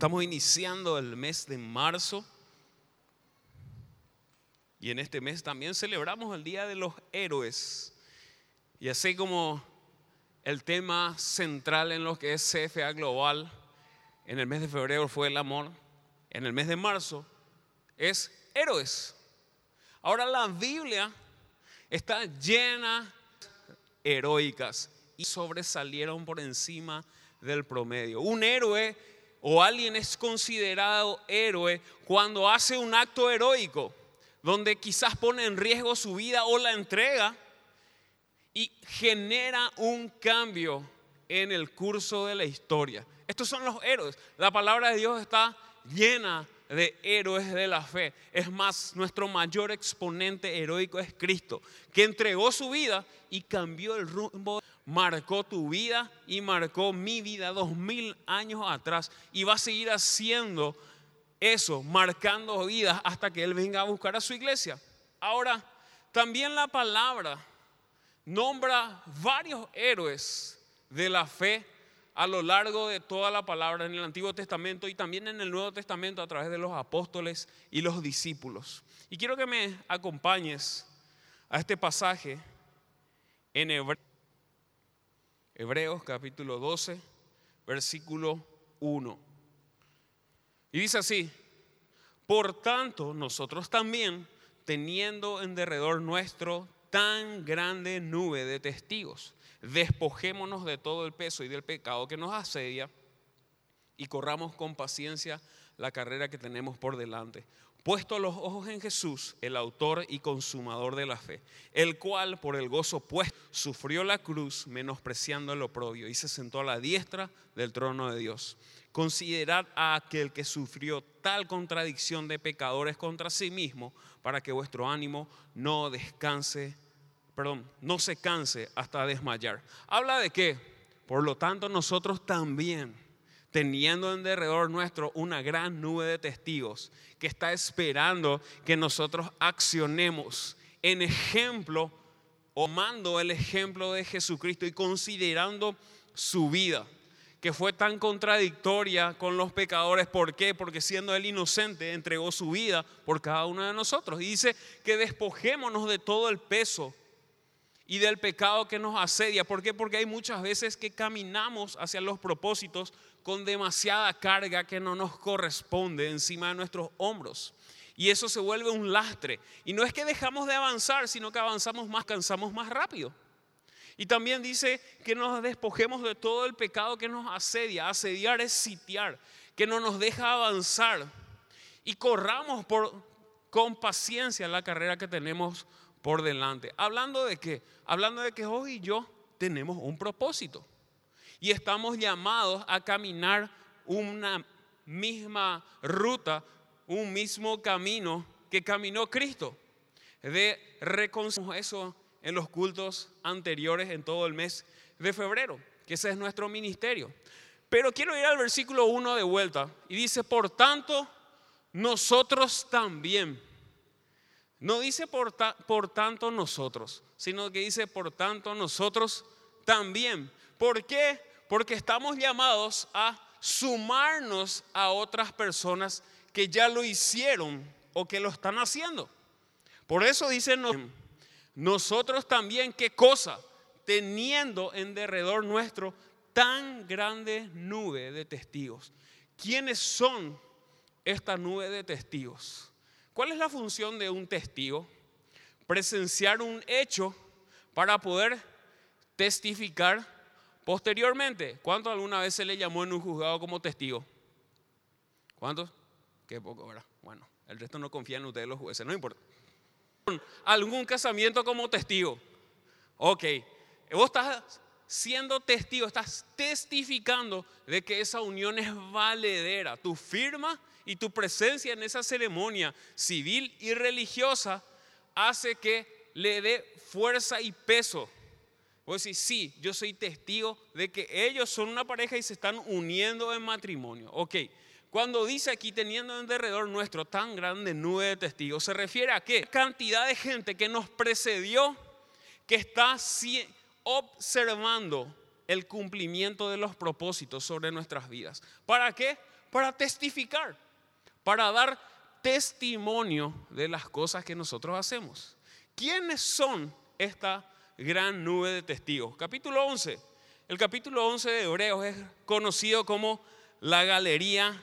Estamos iniciando el mes de marzo y en este mes también celebramos el Día de los Héroes. Y así como el tema central en lo que es CFA Global en el mes de febrero fue el amor, en el mes de marzo es héroes. Ahora la Biblia está llena de heroicas y sobresalieron por encima del promedio. Un héroe o alguien es considerado héroe cuando hace un acto heroico, donde quizás pone en riesgo su vida o la entrega y genera un cambio en el curso de la historia. Estos son los héroes. La palabra de Dios está llena de héroes de la fe. Es más, nuestro mayor exponente heroico es Cristo, que entregó su vida y cambió el rumbo, marcó tu vida y marcó mi vida dos mil años atrás y va a seguir haciendo eso, marcando vidas hasta que Él venga a buscar a su iglesia. Ahora, también la palabra nombra varios héroes de la fe a lo largo de toda la palabra en el Antiguo Testamento y también en el Nuevo Testamento a través de los apóstoles y los discípulos. Y quiero que me acompañes a este pasaje en Hebreos, capítulo 12, versículo 1. Y dice así, por tanto nosotros también, teniendo en derredor nuestro tan grande nube de testigos, despojémonos de todo el peso y del pecado que nos asedia y corramos con paciencia la carrera que tenemos por delante. Puesto los ojos en Jesús, el autor y consumador de la fe, el cual por el gozo puesto sufrió la cruz, menospreciando el oprobio, y se sentó a la diestra del trono de Dios. Considerad a aquel que sufrió tal contradicción de pecadores contra sí mismo, para que vuestro ánimo no descanse perdón, no se canse hasta desmayar. Habla de que, por lo tanto, nosotros también, teniendo en derredor nuestro una gran nube de testigos que está esperando que nosotros accionemos en ejemplo, tomando el ejemplo de Jesucristo y considerando su vida que fue tan contradictoria con los pecadores. ¿Por qué? Porque siendo él inocente, entregó su vida por cada uno de nosotros. Y dice que despojémonos de todo el peso y del pecado que nos asedia. ¿Por qué? Porque hay muchas veces que caminamos hacia los propósitos con demasiada carga que no nos corresponde encima de nuestros hombros. Y eso se vuelve un lastre. Y no es que dejamos de avanzar, sino que avanzamos más, cansamos más rápido. Y también dice que nos despojemos de todo el pecado que nos asedia. Asediar es sitiar, que no nos deja avanzar. Y corramos por, con paciencia la carrera que tenemos por delante. Hablando de qué? Hablando de que hoy y yo tenemos un propósito y estamos llamados a caminar una misma ruta, un mismo camino que caminó Cristo. De reconciliar eso en los cultos anteriores en todo el mes de febrero, que ese es nuestro ministerio. Pero quiero ir al versículo 1 de vuelta y dice, por tanto, nosotros también no dice por, por, tanto nosotros, sino que dice por tanto nosotros también. ¿Por qué? Porque estamos llamados a sumarnos a otras personas que ya lo hicieron o que lo están haciendo. Por eso dice nosotros también, ¿qué cosa? Teniendo en derredor nuestro tan grande nube de testigos. ¿Quiénes son esta nube de testigos? ¿Cuál es la función de un testigo? Presenciar un hecho para poder testificar posteriormente. ¿Cuánto alguna vez se le llamó en un juzgado como testigo? ¿Cuántos? Qué poco, ¿verdad? Bueno, el resto no confía en ustedes los jueces, no importa. ¿Algún casamiento como testigo? Ok, vos estás siendo testigo, estás testificando de que esa unión es valedera. Tu firma y tu presencia en esa ceremonia civil y religiosa hace que le dé fuerza y peso. Vos decís, sí, yo soy testigo de que ellos son una pareja y se están uniendo en matrimonio. Ok, cuando dice aquí teniendo en derredor nuestro tan grande nube de testigos, se refiere a qué? Cantidad de gente que nos precedió, que está observando el cumplimiento de los propósitos sobre nuestras vidas. ¿Para qué? para testificar, para dar testimonio de las cosas que nosotros hacemos. ¿Quiénes son esta gran nube de testigos? Capítulo 11. El capítulo 11 de Hebreos es conocido como la galería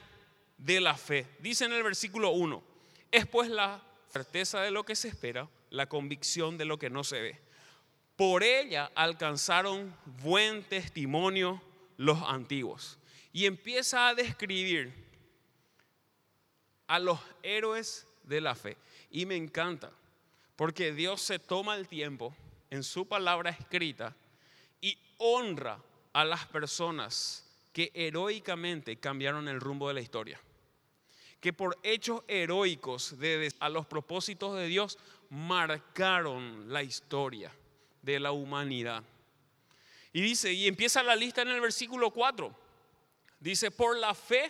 de la fe. Dice en el versículo 1, es pues la certeza de lo que se espera, la convicción de lo que no se ve. Por ella alcanzaron buen testimonio los antiguos. Y empieza a describir a los héroes de la fe. Y me encanta, porque Dios se toma el tiempo en su palabra escrita y honra a las personas que heroicamente cambiaron el rumbo de la historia. Que por hechos heroicos a los propósitos de Dios marcaron la historia de la humanidad. Y dice, y empieza la lista en el versículo 4. Dice, por la fe,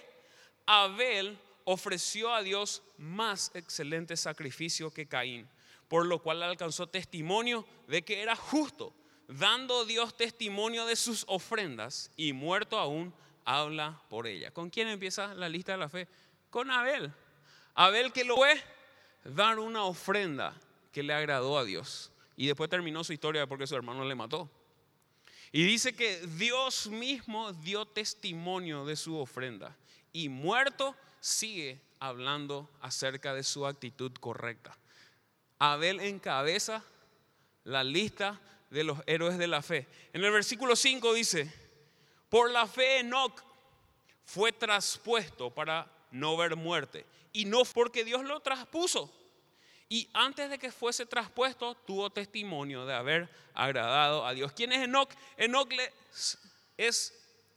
Abel ofreció a Dios más excelente sacrificio que Caín, por lo cual alcanzó testimonio de que era justo, dando Dios testimonio de sus ofrendas y muerto aún habla por ella. ¿Con quién empieza la lista de la fe? Con Abel. Abel que lo fue dar una ofrenda que le agradó a Dios. Y después terminó su historia porque su hermano le mató. Y dice que Dios mismo dio testimonio de su ofrenda. Y muerto sigue hablando acerca de su actitud correcta. Abel encabeza la lista de los héroes de la fe. En el versículo 5 dice, por la fe Enoch fue traspuesto para no ver muerte. Y no porque Dios lo traspuso, y antes de que fuese traspuesto, tuvo testimonio de haber agradado a Dios. ¿Quién es Enoch? Enoch es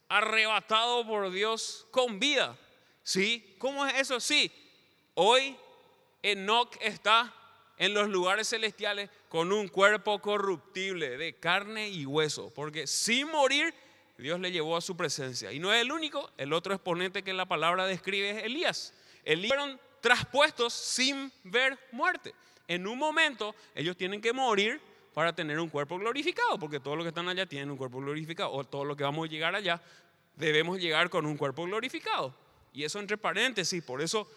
arrebatado por Dios con vida. ¿Sí? ¿Cómo es eso? Sí. Hoy Enoch está en los lugares celestiales con un cuerpo corruptible de carne y hueso. Porque sin morir, Dios le llevó a su presencia. Y no es el único, el otro exponente que la palabra describe es Elías. Elías traspuestos sin ver muerte. En un momento ellos tienen que morir para tener un cuerpo glorificado, porque todos los que están allá tienen un cuerpo glorificado, o todos los que vamos a llegar allá debemos llegar con un cuerpo glorificado. Y eso entre paréntesis, por eso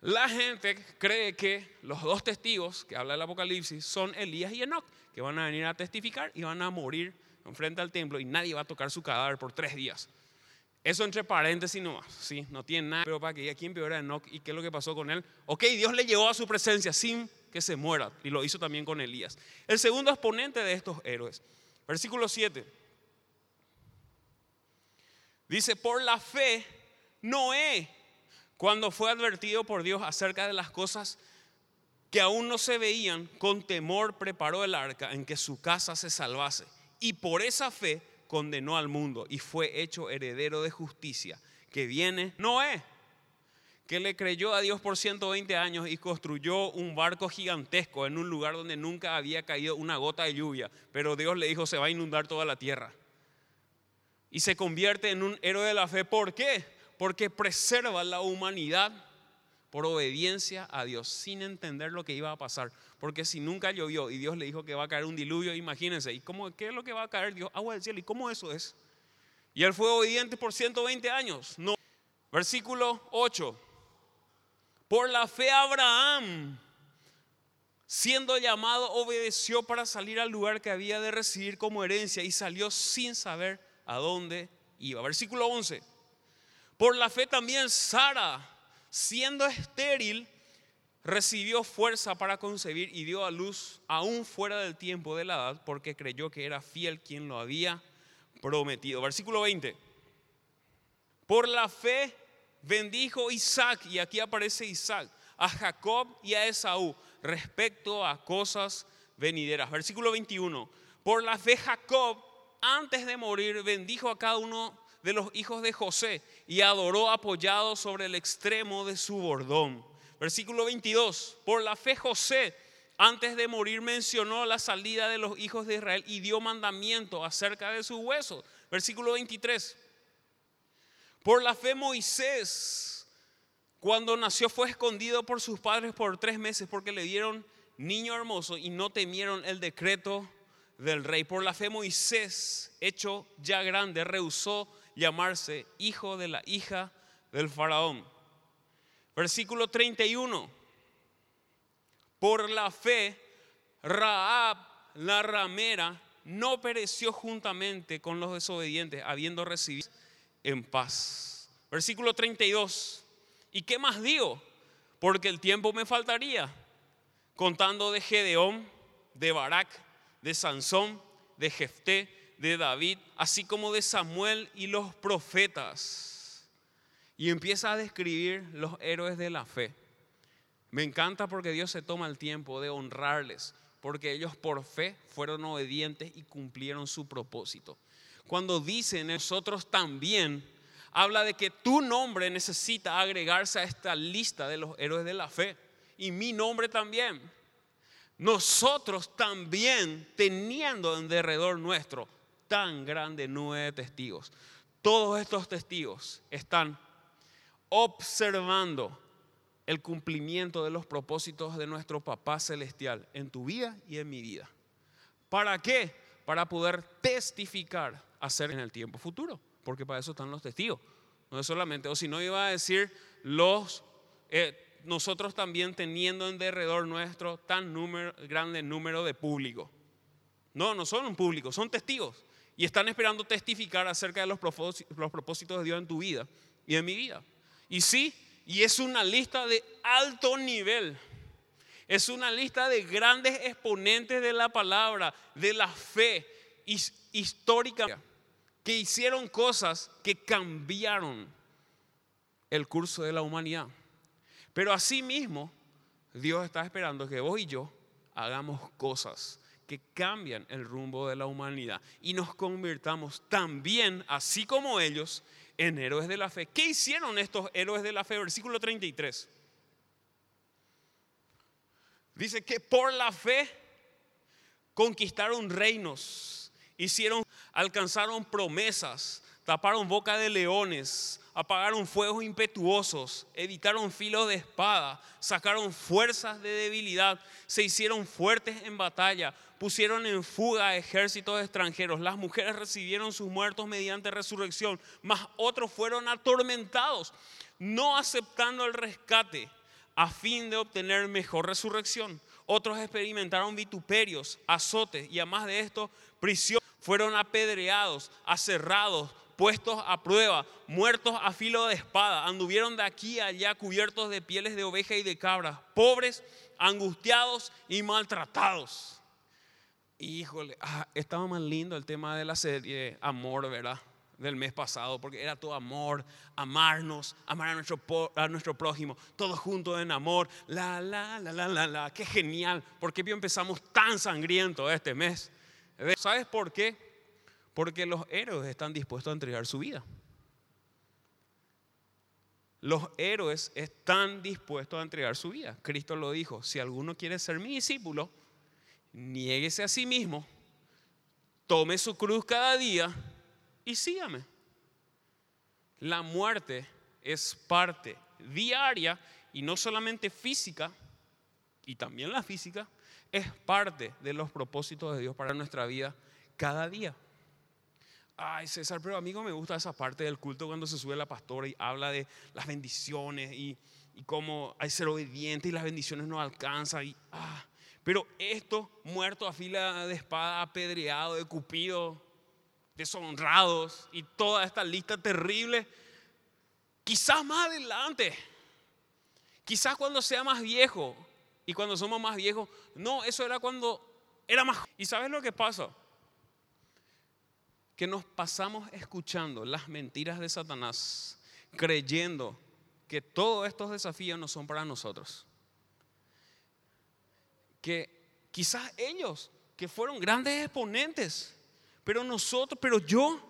la gente cree que los dos testigos que habla el Apocalipsis son Elías y Enoch, que van a venir a testificar y van a morir enfrente al templo y nadie va a tocar su cadáver por tres días. Eso entre paréntesis nomás, ¿sí? No tiene nada, pero para que diga quién peor era Enoch y qué es lo que pasó con él. Ok, Dios le llevó a su presencia sin que se muera y lo hizo también con Elías. El segundo exponente de estos héroes, versículo 7. Dice, por la fe, Noé, cuando fue advertido por Dios acerca de las cosas que aún no se veían, con temor preparó el arca en que su casa se salvase. Y por esa fe condenó al mundo y fue hecho heredero de justicia, que viene Noé, que le creyó a Dios por 120 años y construyó un barco gigantesco en un lugar donde nunca había caído una gota de lluvia, pero Dios le dijo se va a inundar toda la tierra. Y se convierte en un héroe de la fe. ¿Por qué? Porque preserva la humanidad por obediencia a Dios, sin entender lo que iba a pasar. Porque si nunca llovió y Dios le dijo que va a caer un diluvio, imagínense, ¿y cómo, qué es lo que va a caer Dios? Agua del cielo, ¿y cómo eso es? Y él fue obediente por 120 años. No. Versículo 8. Por la fe Abraham, siendo llamado, obedeció para salir al lugar que había de recibir como herencia y salió sin saber a dónde iba. Versículo 11. Por la fe también Sara siendo estéril, recibió fuerza para concebir y dio a luz aún fuera del tiempo de la edad, porque creyó que era fiel quien lo había prometido. Versículo 20. Por la fe bendijo Isaac, y aquí aparece Isaac, a Jacob y a Esaú respecto a cosas venideras. Versículo 21. Por la fe Jacob, antes de morir, bendijo a cada uno de los hijos de José y adoró apoyado sobre el extremo de su bordón. Versículo 22. Por la fe José, antes de morir, mencionó la salida de los hijos de Israel y dio mandamiento acerca de sus huesos. Versículo 23. Por la fe Moisés, cuando nació, fue escondido por sus padres por tres meses porque le dieron niño hermoso y no temieron el decreto del rey. Por la fe Moisés, hecho ya grande, rehusó llamarse hijo de la hija del faraón. Versículo 31. Por la fe, Raab, la ramera, no pereció juntamente con los desobedientes, habiendo recibido en paz. Versículo 32. ¿Y qué más digo? Porque el tiempo me faltaría, contando de Gedeón, de Barak, de Sansón, de Jefté, de David, así como de Samuel y los profetas. Y empieza a describir los héroes de la fe. Me encanta porque Dios se toma el tiempo de honrarles, porque ellos por fe fueron obedientes y cumplieron su propósito. Cuando dice nosotros también, habla de que tu nombre necesita agregarse a esta lista de los héroes de la fe. Y mi nombre también. Nosotros también, teniendo en derredor nuestro tan grande nube de testigos. Todos estos testigos están observando el cumplimiento de los propósitos de nuestro Papá Celestial en tu vida y en mi vida. ¿Para qué? Para poder testificar hacer en el tiempo futuro, porque para eso están los testigos. No es solamente, o si no iba a decir los, eh, nosotros también teniendo en derredor nuestro tan número, grande número de público. No, no son un público, son testigos y están esperando testificar acerca de los propósitos de Dios en tu vida y en mi vida. Y sí, y es una lista de alto nivel. Es una lista de grandes exponentes de la palabra, de la fe histórica, que hicieron cosas que cambiaron el curso de la humanidad. Pero asimismo, Dios está esperando que vos y yo hagamos cosas que cambian el rumbo de la humanidad y nos convirtamos también, así como ellos, en héroes de la fe. ¿Qué hicieron estos héroes de la fe? Versículo 33. Dice que por la fe conquistaron reinos, hicieron, alcanzaron promesas, taparon boca de leones, apagaron fuegos impetuosos, evitaron filos de espada, sacaron fuerzas de debilidad, se hicieron fuertes en batalla, pusieron en fuga a ejércitos extranjeros. Las mujeres recibieron sus muertos mediante resurrección, mas otros fueron atormentados, no aceptando el rescate a fin de obtener mejor resurrección. Otros experimentaron vituperios, azotes y además de esto, prisión. Fueron apedreados, aserrados, puestos a prueba, muertos a filo de espada, anduvieron de aquí a allá cubiertos de pieles de oveja y de cabra, pobres, angustiados y maltratados. Híjole, ah, estaba más lindo el tema de la serie Amor, ¿verdad? Del mes pasado, porque era todo amor, amarnos, amar a nuestro, a nuestro prójimo, todos juntos en amor. La, la, la, la, la, la, qué genial. ¿Por qué empezamos tan sangriento este mes? ¿Sabes por qué? Porque los héroes están dispuestos a entregar su vida. Los héroes están dispuestos a entregar su vida. Cristo lo dijo, si alguno quiere ser mi discípulo, niéguese a sí mismo, tome su cruz cada día y sígame. La muerte es parte diaria y no solamente física, y también la física, es parte de los propósitos de Dios para nuestra vida cada día. Ay, César, pero amigo, me gusta esa parte del culto cuando se sube la pastora y habla de las bendiciones y, cómo hay ser obediente y las bendiciones no alcanzan. Y, ah. Pero esto, muerto a fila de espada, apedreado, de cupido, deshonrados y toda esta lista terrible, quizás más adelante, quizás cuando sea más viejo y cuando somos más viejos, no, eso era cuando era más... ¿Y sabes lo que pasa? Que nos pasamos escuchando las mentiras de Satanás, creyendo que todos estos desafíos no son para nosotros. Que quizás ellos, que fueron grandes exponentes, pero nosotros, pero yo,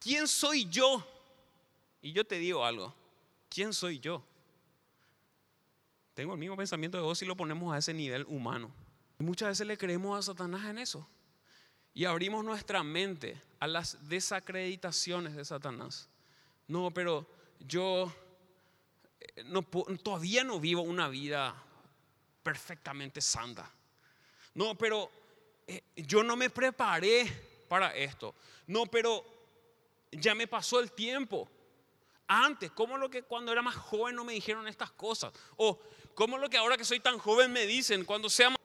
¿quién soy yo? Y yo te digo algo, ¿quién soy yo? Tengo el mismo pensamiento de vos si lo ponemos a ese nivel humano. muchas veces le creemos a Satanás en eso y abrimos nuestra mente a las desacreditaciones de Satanás. No, pero yo eh, todavía no vivo una vida perfectamente santa. No, pero eh, yo no me preparé para esto. No, pero ya me pasó el tiempo. Antes, ¿cómo lo que cuando era más joven no me dijeron estas cosas? O ¿cómo lo que ahora que soy tan joven me dicen cuando sea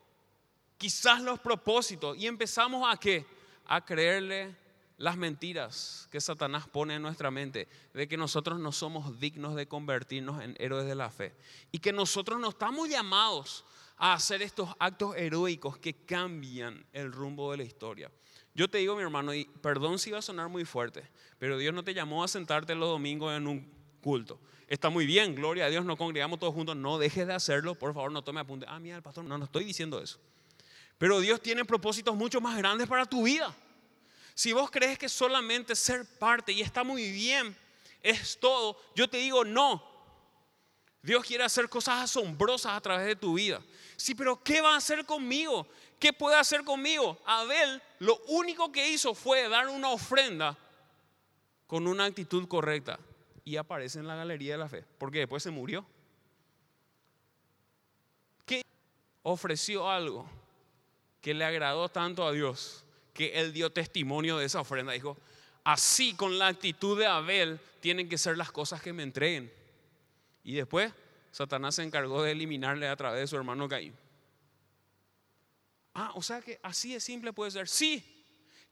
quizás los propósitos y empezamos a qué? A creerle las mentiras que Satanás pone en nuestra mente de que nosotros no somos dignos de convertirnos en héroes de la fe y que nosotros no estamos llamados a hacer estos actos heroicos que cambian el rumbo de la historia. Yo te digo, mi hermano, y perdón si va a sonar muy fuerte, pero Dios no te llamó a sentarte los domingos en un culto. Está muy bien, gloria a Dios, nos congregamos todos juntos, no dejes de hacerlo, por favor, no tome apunte. Ah, mira, el pastor, no, no estoy diciendo eso. Pero Dios tiene propósitos mucho más grandes para tu vida. Si vos crees que solamente ser parte y está muy bien es todo, yo te digo no. Dios quiere hacer cosas asombrosas a través de tu vida. Sí, pero ¿qué va a hacer conmigo? ¿Qué puede hacer conmigo? Abel lo único que hizo fue dar una ofrenda con una actitud correcta y aparece en la galería de la fe, porque después se murió. ¿Qué ofreció algo que le agradó tanto a Dios que él dio testimonio de esa ofrenda. Dijo, así con la actitud de Abel tienen que ser las cosas que me entreguen. Y después Satanás se encargó de eliminarle a través de su hermano Caín. Ah, o sea que así de simple puede ser. Sí.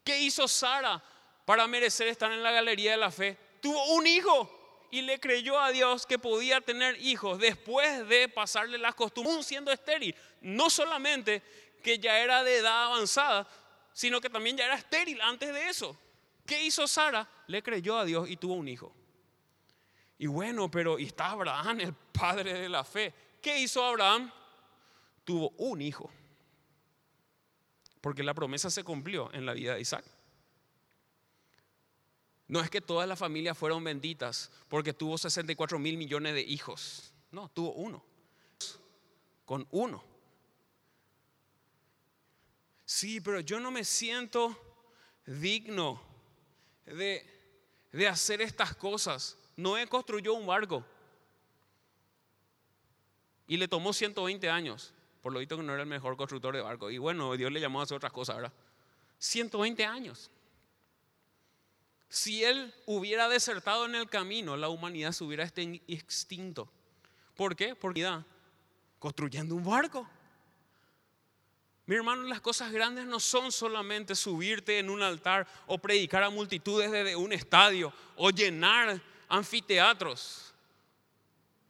¿Qué hizo Sara para merecer estar en la galería de la fe? Tuvo un hijo y le creyó a Dios que podía tener hijos después de pasarle las costumbres, siendo estéril. No solamente que ya era de edad avanzada, sino que también ya era estéril antes de eso. ¿Qué hizo Sara? Le creyó a Dios y tuvo un hijo. Y bueno, pero y está Abraham, el padre de la fe. ¿Qué hizo Abraham? Tuvo un hijo. Porque la promesa se cumplió en la vida de Isaac. No es que todas las familias fueron benditas porque tuvo 64 mil millones de hijos. No, tuvo uno. Con uno. Sí, pero yo no me siento digno de, de hacer estas cosas. Noé construyó un barco y le tomó 120 años. Por lo visto que no era el mejor constructor de barco. Y bueno, Dios le llamó a hacer otras cosas, ¿verdad? 120 años. Si él hubiera desertado en el camino, la humanidad se hubiera extinto. ¿Por qué? Porque construyendo un barco. Mi hermano, las cosas grandes no son solamente subirte en un altar o predicar a multitudes desde un estadio o llenar anfiteatros.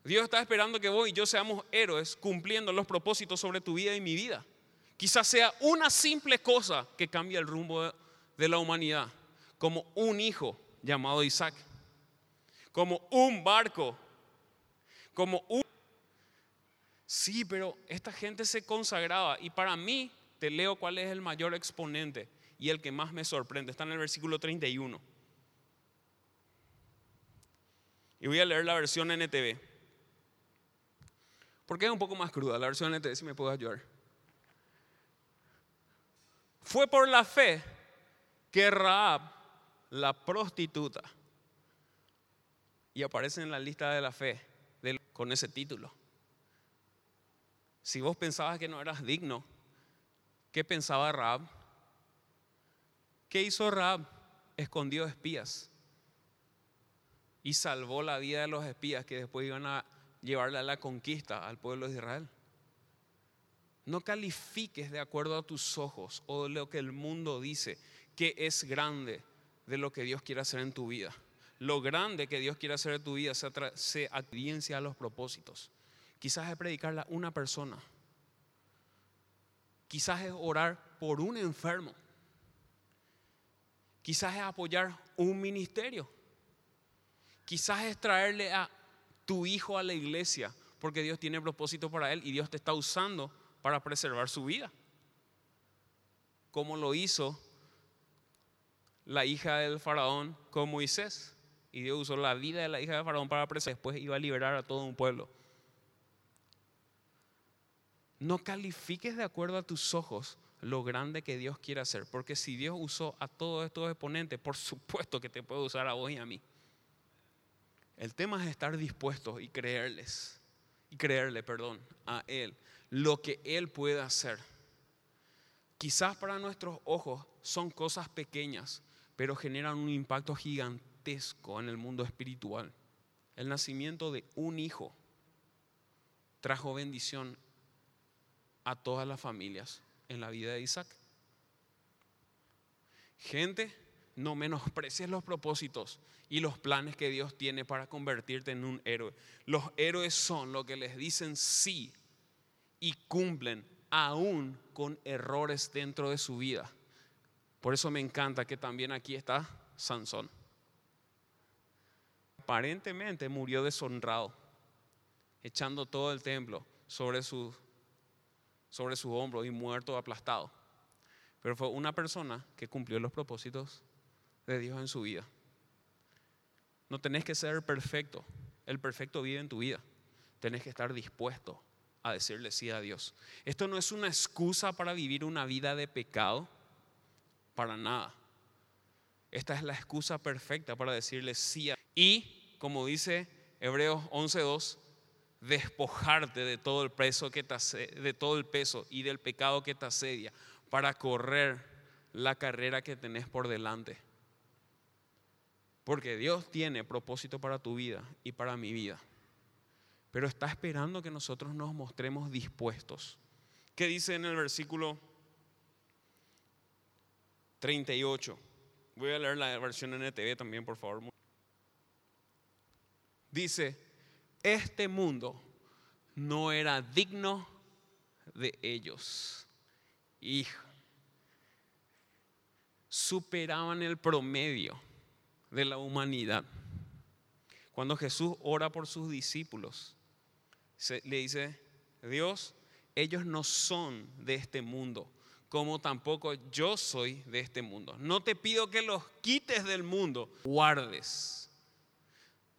Dios está esperando que vos y yo seamos héroes cumpliendo los propósitos sobre tu vida y mi vida. Quizás sea una simple cosa que cambie el rumbo de la humanidad, como un hijo llamado Isaac, como un barco, como un Sí, pero esta gente se consagraba y para mí, te leo cuál es el mayor exponente y el que más me sorprende. Está en el versículo 31. Y voy a leer la versión NTV. Porque es un poco más cruda la versión NTV, si me puedes ayudar. Fue por la fe que Raab, la prostituta, y aparece en la lista de la fe con ese título. Si vos pensabas que no eras digno, ¿qué pensaba Raab? ¿Qué hizo Raab? Escondió espías y salvó la vida de los espías que después iban a llevarle a la conquista al pueblo de Israel. No califiques de acuerdo a tus ojos o de lo que el mundo dice que es grande de lo que Dios quiere hacer en tu vida. Lo grande que Dios quiere hacer en tu vida se, se a los propósitos. Quizás es predicarle a una persona. Quizás es orar por un enfermo. Quizás es apoyar un ministerio. Quizás es traerle a tu hijo a la iglesia porque Dios tiene propósito para él y Dios te está usando para preservar su vida. Como lo hizo la hija del faraón con Moisés. Y Dios usó la vida de la hija del faraón para preservar. Después iba a liberar a todo un pueblo. No califiques de acuerdo a tus ojos lo grande que Dios quiere hacer, porque si Dios usó a todos estos exponentes, por supuesto que te puede usar a vos y a mí. El tema es estar dispuestos y creerles, y creerle, perdón, a Él, lo que Él puede hacer. Quizás para nuestros ojos son cosas pequeñas, pero generan un impacto gigantesco en el mundo espiritual. El nacimiento de un hijo trajo bendición a todas las familias en la vida de Isaac. Gente, no menosprecies los propósitos y los planes que Dios tiene para convertirte en un héroe. Los héroes son los que les dicen sí y cumplen aún con errores dentro de su vida. Por eso me encanta que también aquí está Sansón. Aparentemente murió deshonrado, echando todo el templo sobre su, sobre su hombro y muerto aplastado. Pero fue una persona que cumplió los propósitos de Dios en su vida. No tenés que ser perfecto. El perfecto vive en tu vida. Tenés que estar dispuesto a decirle sí a Dios. Esto no es una excusa para vivir una vida de pecado, para nada. Esta es la excusa perfecta para decirle sí a y como dice Hebreos 11:2, despojarte de todo el peso que te de todo el peso y del pecado que te asedia para correr la carrera que tenés por delante. Porque Dios tiene propósito para tu vida y para mi vida. Pero está esperando que nosotros nos mostremos dispuestos. ¿Qué dice en el versículo 38? Voy a leer la versión NTV también, por favor. Dice, este mundo no era digno de ellos. Hijo, superaban el promedio de la humanidad. Cuando Jesús ora por sus discípulos, le dice, Dios, ellos no son de este mundo, como tampoco yo soy de este mundo. No te pido que los quites del mundo, guardes.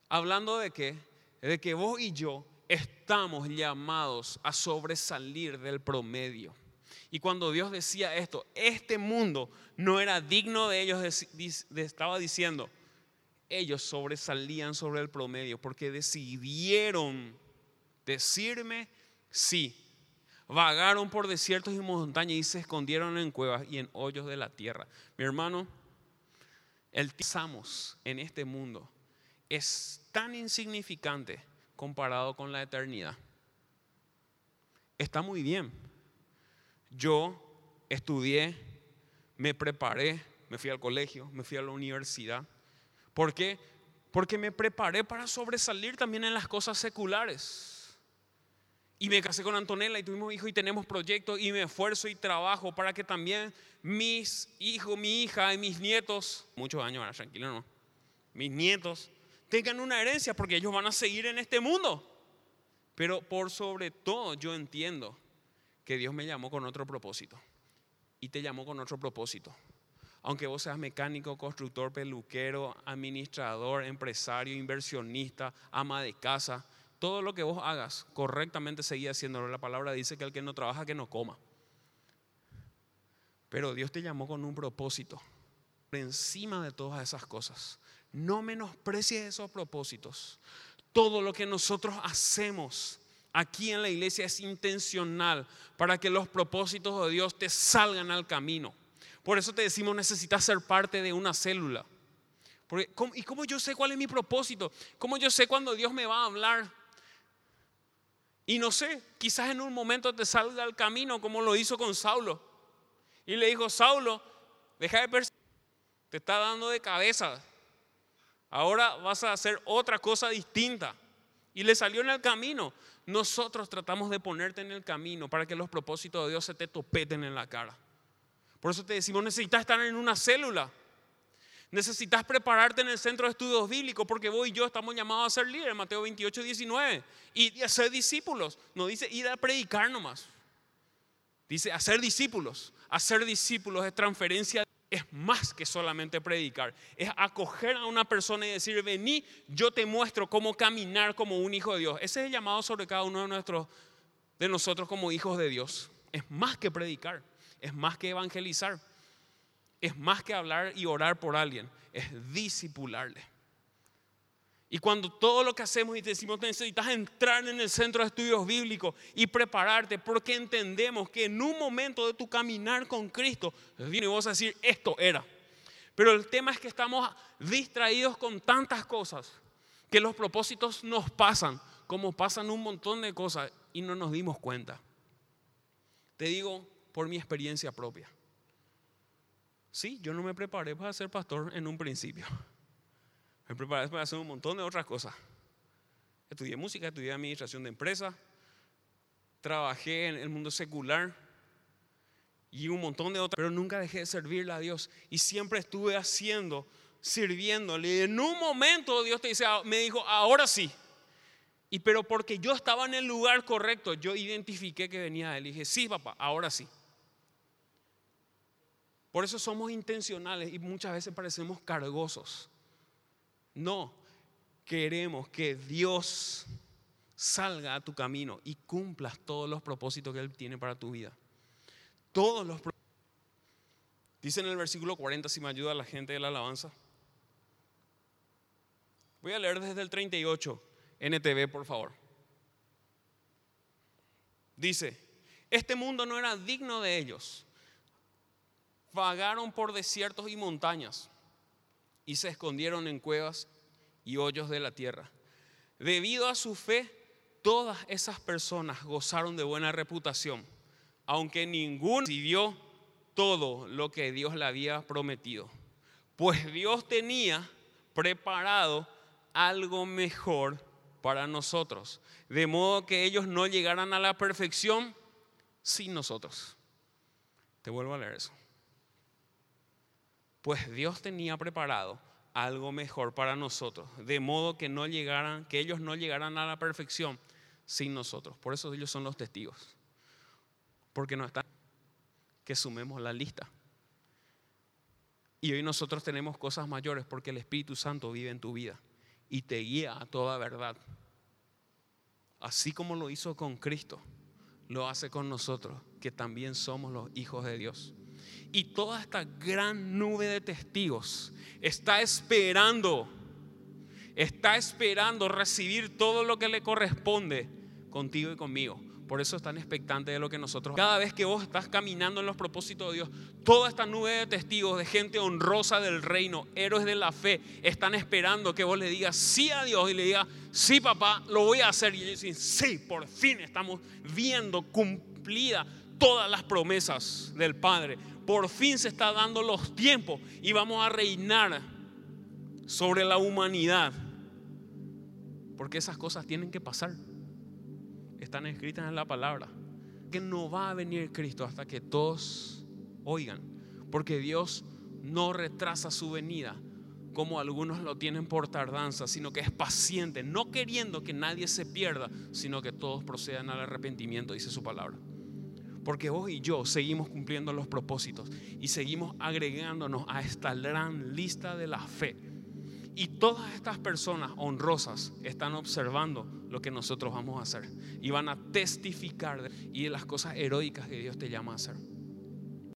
Hablando de qué? De que vos y yo estamos llamados a sobresalir del promedio. Y cuando Dios decía esto, este mundo no era digno de ellos, estaba diciendo, ellos sobresalían sobre el promedio porque decidieron decirme sí. Vagaron por desiertos y montañas y se escondieron en cuevas y en hoyos de la tierra. Mi hermano, el tizamos en este mundo es tan insignificante comparado con la eternidad. Está muy bien. Yo estudié, me preparé, me fui al colegio, me fui a la universidad ¿Por qué? Porque me preparé para sobresalir también en las cosas seculares. Y me casé con Antonella y tuvimos hijos y tenemos proyectos y me esfuerzo y trabajo para que también mis hijos, mi hija y mis nietos, muchos años ahora, tranquilo no, mis nietos tengan una herencia porque ellos van a seguir en este mundo. Pero por sobre todo yo entiendo que Dios me llamó con otro propósito y te llamó con otro propósito aunque vos seas mecánico, constructor, peluquero, administrador, empresario, inversionista, ama de casa, todo lo que vos hagas correctamente seguía haciéndolo. La palabra dice que el que no trabaja, que no coma. Pero Dios te llamó con un propósito. Por encima de todas esas cosas, no menosprecies esos propósitos. Todo lo que nosotros hacemos aquí en la iglesia es intencional para que los propósitos de Dios te salgan al camino. Por eso te decimos, necesitas ser parte de una célula. ¿Y cómo yo sé cuál es mi propósito? ¿Cómo yo sé cuándo Dios me va a hablar? Y no sé, quizás en un momento te salga al camino como lo hizo con Saulo. Y le dijo, Saulo, deja de perseguir, te está dando de cabeza. Ahora vas a hacer otra cosa distinta. Y le salió en el camino. Nosotros tratamos de ponerte en el camino para que los propósitos de Dios se te topeten en la cara. Por eso te decimos, necesitas estar en una célula. Necesitas prepararte en el centro de estudios bíblicos porque vos y yo estamos llamados a ser líderes, Mateo 28, 19. Y a ser discípulos. No dice ir a predicar nomás. Dice hacer discípulos. Hacer discípulos es transferencia. Es más que solamente predicar. Es acoger a una persona y decir, vení, yo te muestro cómo caminar como un hijo de Dios. Ese es el llamado sobre cada uno de, nuestros, de nosotros como hijos de Dios. Es más que predicar es más que evangelizar, es más que hablar y orar por alguien, es disipularle. Y cuando todo lo que hacemos y decimos necesitas entrar en el centro de estudios bíblicos y prepararte, porque entendemos que en un momento de tu caminar con Cristo, viene vos a decir, esto era. Pero el tema es que estamos distraídos con tantas cosas que los propósitos nos pasan, como pasan un montón de cosas y no nos dimos cuenta. Te digo por mi experiencia propia. Sí, yo no me preparé para ser pastor en un principio. Me preparé para hacer un montón de otras cosas. Estudié música, estudié administración de empresas, trabajé en el mundo secular y un montón de otras, pero nunca dejé de servirle a Dios y siempre estuve haciendo, sirviéndole. Y en un momento Dios te dice, ah, me dijo, ahora sí. Y pero porque yo estaba en el lugar correcto, yo identifiqué que venía de él. Y dije, sí, papá, ahora sí. Por eso somos intencionales y muchas veces parecemos cargosos. No, queremos que Dios salga a tu camino y cumplas todos los propósitos que Él tiene para tu vida. Todos los Dice en el versículo 40, si me ayuda la gente de la alabanza. Voy a leer desde el 38, NTV, por favor. Dice, este mundo no era digno de ellos. Vagaron por desiertos y montañas y se escondieron en cuevas y hoyos de la tierra. Debido a su fe, todas esas personas gozaron de buena reputación, aunque ninguno recibió todo lo que Dios le había prometido. Pues Dios tenía preparado algo mejor para nosotros, de modo que ellos no llegaran a la perfección sin nosotros. Te vuelvo a leer eso. Pues Dios tenía preparado algo mejor para nosotros, de modo que no llegaran, que ellos no llegaran a la perfección sin nosotros. Por eso ellos son los testigos. Porque no están que sumemos la lista. Y hoy nosotros tenemos cosas mayores porque el Espíritu Santo vive en tu vida y te guía a toda verdad. Así como lo hizo con Cristo, lo hace con nosotros, que también somos los hijos de Dios. Y toda esta gran nube de testigos está esperando, está esperando recibir todo lo que le corresponde contigo y conmigo. Por eso están expectantes de lo que nosotros. Cada vez que vos estás caminando en los propósitos de Dios, toda esta nube de testigos, de gente honrosa del reino, héroes de la fe, están esperando que vos le digas sí a Dios y le digas, sí papá, lo voy a hacer. Y ellos dicen, sí, por fin estamos viendo cumplida todas las promesas del Padre por fin se está dando los tiempos y vamos a reinar sobre la humanidad. Porque esas cosas tienen que pasar. Están escritas en la palabra. Que no va a venir Cristo hasta que todos oigan. Porque Dios no retrasa su venida como algunos lo tienen por tardanza, sino que es paciente, no queriendo que nadie se pierda, sino que todos procedan al arrepentimiento, dice su palabra. Porque vos y yo seguimos cumpliendo los propósitos y seguimos agregándonos a esta gran lista de la fe. Y todas estas personas honrosas están observando lo que nosotros vamos a hacer y van a testificar y de las cosas heroicas que Dios te llama a hacer.